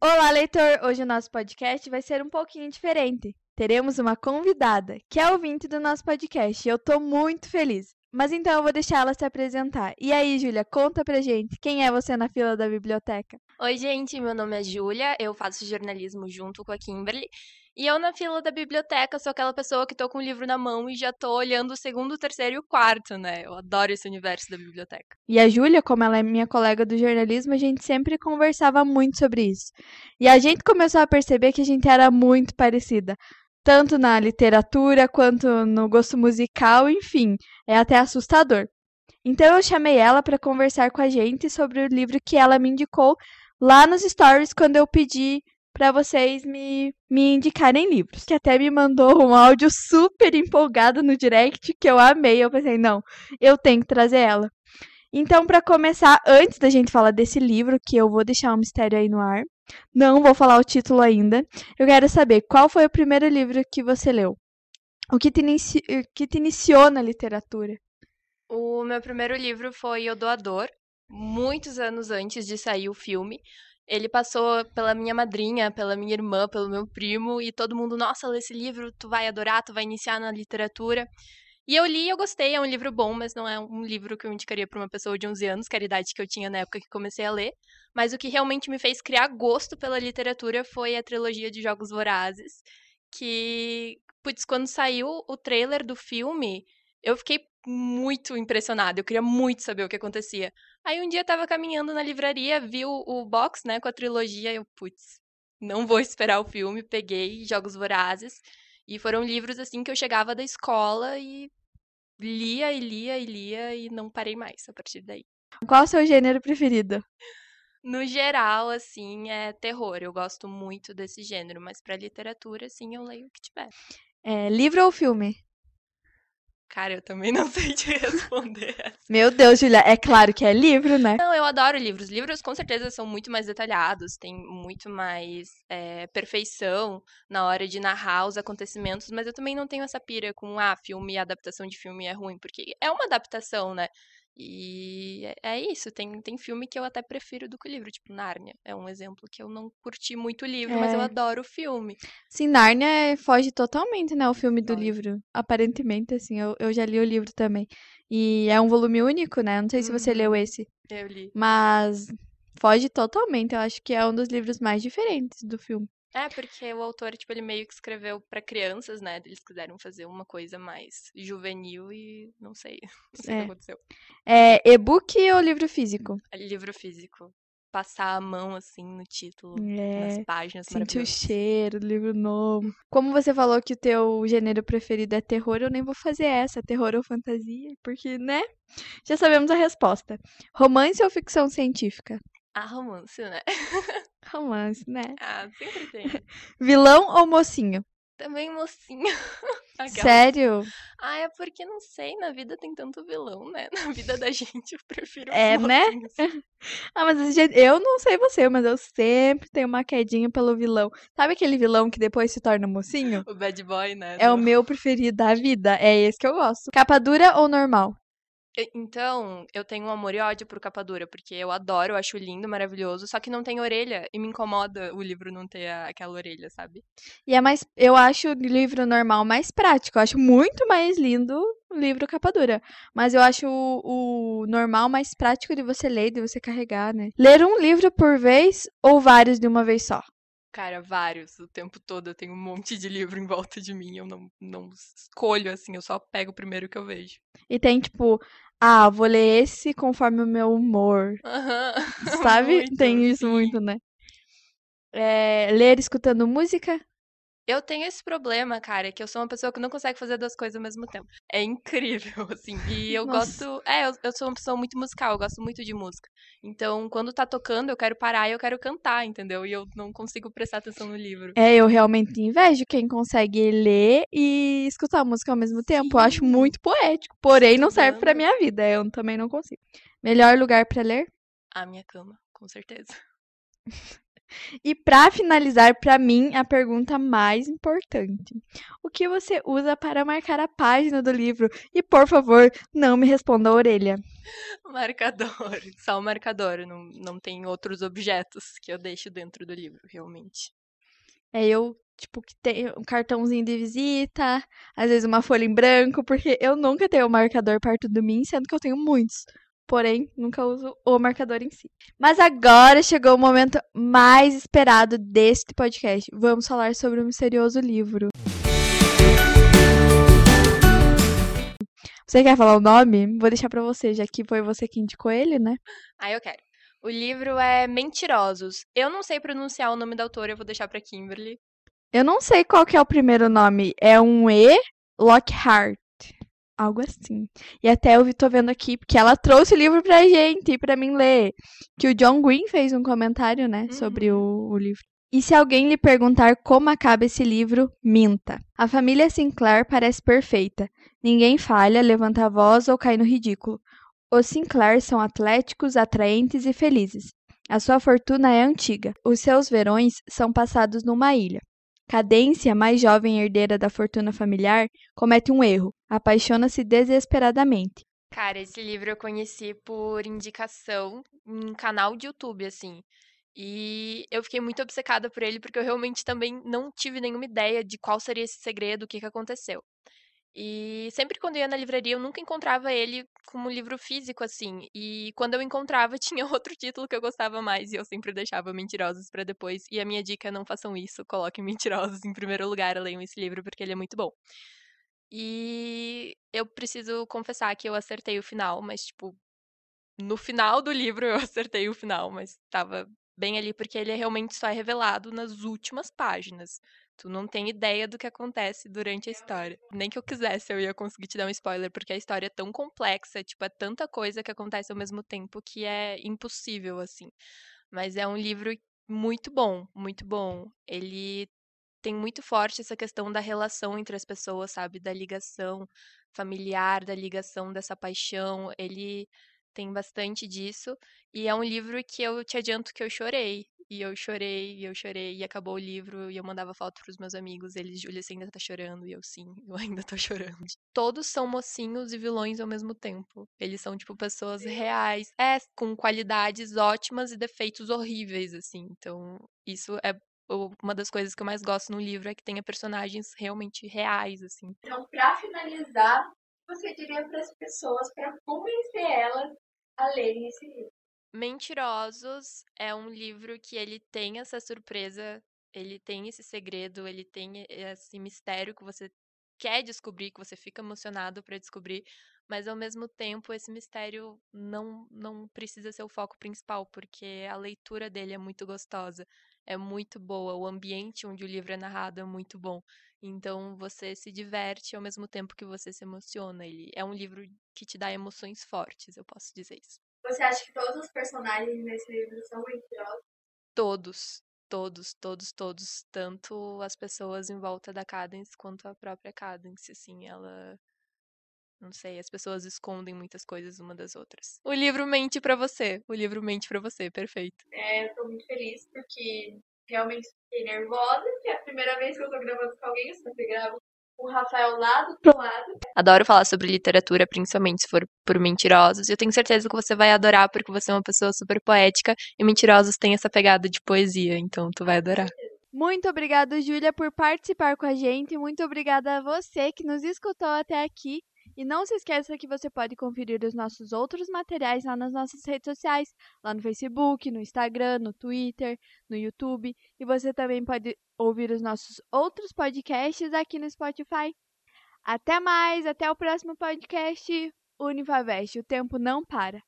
Olá, leitor! Hoje o nosso podcast vai ser um pouquinho diferente. Teremos uma convidada, que é ouvinte do nosso podcast, e eu tô muito feliz. Mas então eu vou deixar ela se apresentar. E aí, Júlia, conta pra gente, quem é você na fila da biblioteca? Oi, gente, meu nome é Júlia, eu faço jornalismo junto com a Kimberly. E eu, na fila da biblioteca, sou aquela pessoa que tô com o livro na mão e já tô olhando o segundo, o terceiro e o quarto, né? Eu adoro esse universo da biblioteca. E a Júlia, como ela é minha colega do jornalismo, a gente sempre conversava muito sobre isso. E a gente começou a perceber que a gente era muito parecida. Tanto na literatura quanto no gosto musical, enfim, é até assustador. Então eu chamei ela para conversar com a gente sobre o livro que ela me indicou lá nos stories quando eu pedi para vocês me, me indicarem livros. Que até me mandou um áudio super empolgado no direct que eu amei. Eu pensei, não, eu tenho que trazer ela. Então, para começar, antes da gente falar desse livro, que eu vou deixar um mistério aí no ar, não vou falar o título ainda, eu quero saber qual foi o primeiro livro que você leu? O que te, inici... que te iniciou na literatura? O meu primeiro livro foi O Doador, muitos anos antes de sair o filme. Ele passou pela minha madrinha, pela minha irmã, pelo meu primo, e todo mundo, nossa, lê esse livro, tu vai adorar, tu vai iniciar na literatura. E eu li e eu gostei, é um livro bom, mas não é um livro que eu indicaria para uma pessoa de 11 anos, que era a idade que eu tinha na época que comecei a ler. Mas o que realmente me fez criar gosto pela literatura foi a trilogia de Jogos Vorazes, que, putz, quando saiu o trailer do filme, eu fiquei muito impressionada, eu queria muito saber o que acontecia. Aí um dia eu tava caminhando na livraria, vi o, o box, né, com a trilogia, e eu, putz, não vou esperar o filme, peguei Jogos Vorazes, e foram livros, assim, que eu chegava da escola e lia e lia e lia e não parei mais a partir daí. Qual o seu gênero preferido? No geral, assim, é terror. Eu gosto muito desse gênero, mas para literatura, assim, eu leio o que tiver. É, livro ou filme? Cara, eu também não sei te responder. Meu Deus, Julia, é claro que é livro, né? Não, eu adoro livros. Livros com certeza são muito mais detalhados, tem muito mais é, perfeição na hora de narrar os acontecimentos, mas eu também não tenho essa pira com, ah, filme, adaptação de filme é ruim, porque é uma adaptação, né? E é, é isso, tem, tem filme que eu até prefiro do que o livro, tipo Nárnia. É um exemplo que eu não curti muito o livro, é. mas eu é. adoro o filme. Sim, Nárnia é, foge totalmente, né, o filme do livro. Aparentemente, assim, eu, eu já li o livro também. E é um volume único, né? Não sei se você leu uhum. esse. Eu li. Mas foge totalmente. Eu acho que é um dos livros mais diferentes do filme. É, porque o autor, tipo, ele meio que escreveu para crianças, né? Eles quiseram fazer uma coisa mais juvenil e não sei, não sei é. o que é. aconteceu. É e-book ou livro físico? É livro físico. Passar a mão, assim, no título, é. nas páginas. Sentir o cheiro livro novo. Como você falou que o teu gênero preferido é terror, eu nem vou fazer essa, terror ou fantasia, porque, né? Já sabemos a resposta. Romance ou ficção científica? Ah, romance, né? Romance, né? Ah, sempre tem. Vilão ou mocinho? Também mocinho. Sério? Ah, é porque não sei, na vida tem tanto vilão, né? Na vida da gente eu prefiro É, né? ah, mas eu não sei você, mas eu sempre tenho uma quedinha pelo vilão. Sabe aquele vilão que depois se torna mocinho? O bad boy, né? É o meu preferido da vida. É esse que eu gosto. Capa dura ou normal? Então, eu tenho um amor e ódio por capa dura, porque eu adoro, eu acho lindo, maravilhoso, só que não tem orelha e me incomoda o livro não ter a, aquela orelha, sabe? E é mais, eu acho o livro normal mais prático, eu acho muito mais lindo o livro capa dura, mas eu acho o, o normal mais prático de você ler, de você carregar, né? Ler um livro por vez ou vários de uma vez só? Cara, vários. O tempo todo eu tenho um monte de livro em volta de mim. Eu não, não escolho, assim, eu só pego o primeiro que eu vejo. E tem, tipo, ah, vou ler esse conforme o meu humor. Uhum. Sabe? muito, tem isso sim. muito, né? É, ler escutando música? Eu tenho esse problema, cara, que eu sou uma pessoa que não consegue fazer duas coisas ao mesmo tempo. É incrível, assim. E eu Nossa. gosto. É, eu, eu sou uma pessoa muito musical, eu gosto muito de música. Então, quando tá tocando, eu quero parar e eu quero cantar, entendeu? E eu não consigo prestar atenção no livro. É, eu realmente invejo quem consegue ler e escutar a música ao mesmo tempo. Eu acho muito poético, porém não serve pra minha vida. Eu também não consigo. Melhor lugar pra ler? A minha cama, com certeza. E para finalizar, para mim, a pergunta mais importante: o que você usa para marcar a página do livro? E por favor, não me responda a orelha. Marcador, só o marcador, não, não tem outros objetos que eu deixo dentro do livro, realmente. É eu, tipo, que tem um cartãozinho de visita, às vezes uma folha em branco, porque eu nunca tenho um marcador perto de mim, sendo que eu tenho muitos porém nunca uso o marcador em si. Mas agora chegou o momento mais esperado deste podcast. Vamos falar sobre o misterioso livro. Você quer falar o nome? Vou deixar para você, já que foi você que indicou ele, né? Ah, eu quero. O livro é Mentirosos. Eu não sei pronunciar o nome da autora, eu vou deixar para Kimberly. Eu não sei qual que é o primeiro nome. É um E Lockhart. Algo assim. E até eu tô vendo aqui, porque ela trouxe o livro pra gente, pra mim ler. Que o John Green fez um comentário, né, uhum. sobre o, o livro. E se alguém lhe perguntar como acaba esse livro, minta. A família Sinclair parece perfeita. Ninguém falha, levanta a voz ou cai no ridículo. Os Sinclair são atléticos, atraentes e felizes. A sua fortuna é antiga. Os seus verões são passados numa ilha. Cadência, mais jovem herdeira da fortuna familiar, comete um erro, apaixona-se desesperadamente. Cara, esse livro eu conheci por indicação em canal de YouTube, assim. E eu fiquei muito obcecada por ele porque eu realmente também não tive nenhuma ideia de qual seria esse segredo, o que, que aconteceu. E sempre quando eu ia na livraria, eu nunca encontrava ele como livro físico, assim. E quando eu encontrava, tinha outro título que eu gostava mais e eu sempre deixava Mentirosos para depois. E a minha dica é não façam isso, coloquem Mentirosos em primeiro lugar, leiam esse livro porque ele é muito bom. E eu preciso confessar que eu acertei o final, mas, tipo, no final do livro eu acertei o final, mas tava bem ali porque ele realmente só é revelado nas últimas páginas. Tu não tem ideia do que acontece durante a história. Nem que eu quisesse, eu ia conseguir te dar um spoiler, porque a história é tão complexa, tipo, é tanta coisa que acontece ao mesmo tempo que é impossível, assim. Mas é um livro muito bom, muito bom. Ele tem muito forte essa questão da relação entre as pessoas, sabe? Da ligação familiar, da ligação dessa paixão. Ele tem bastante disso. E é um livro que eu te adianto que eu chorei. E eu chorei, e eu chorei, e acabou o livro, e eu mandava foto pros meus amigos, eles, Júlia, você ainda tá chorando? E eu, sim, eu ainda tô chorando. Todos são mocinhos e vilões ao mesmo tempo. Eles são, tipo, pessoas reais, é, com qualidades ótimas e defeitos horríveis, assim. Então, isso é uma das coisas que eu mais gosto no livro, é que tenha personagens realmente reais, assim. Então, pra finalizar, você diria para as pessoas, para convencer elas a lerem esse livro? Mentirosos é um livro que ele tem essa surpresa, ele tem esse segredo, ele tem esse mistério que você quer descobrir, que você fica emocionado para descobrir, mas ao mesmo tempo esse mistério não não precisa ser o foco principal, porque a leitura dele é muito gostosa, é muito boa, o ambiente onde o livro é narrado é muito bom. Então você se diverte ao mesmo tempo que você se emociona. Ele é um livro que te dá emoções fortes, eu posso dizer isso. Você acha que todos os personagens nesse livro são mentirosos? Todos, todos, todos, todos. Tanto as pessoas em volta da Cadence quanto a própria Cadence, assim, ela. Não sei, as pessoas escondem muitas coisas uma das outras. O livro mente para você. O livro mente para você, perfeito. É, eu tô muito feliz porque realmente fiquei nervosa, que é a primeira vez que eu tô gravando com alguém, eu sempre gravo o Rafael lá do outro lado. Adoro falar sobre literatura, principalmente se for por mentirosos. E eu tenho certeza que você vai adorar, porque você é uma pessoa super poética e mentirosos têm essa pegada de poesia, então tu vai adorar. Muito obrigada, Júlia, por participar com a gente. Muito obrigada a você que nos escutou até aqui. E não se esqueça que você pode conferir os nossos outros materiais lá nas nossas redes sociais, lá no Facebook, no Instagram, no Twitter, no YouTube. E você também pode ouvir os nossos outros podcasts aqui no Spotify. Até mais, até o próximo podcast Univavest. O tempo não para.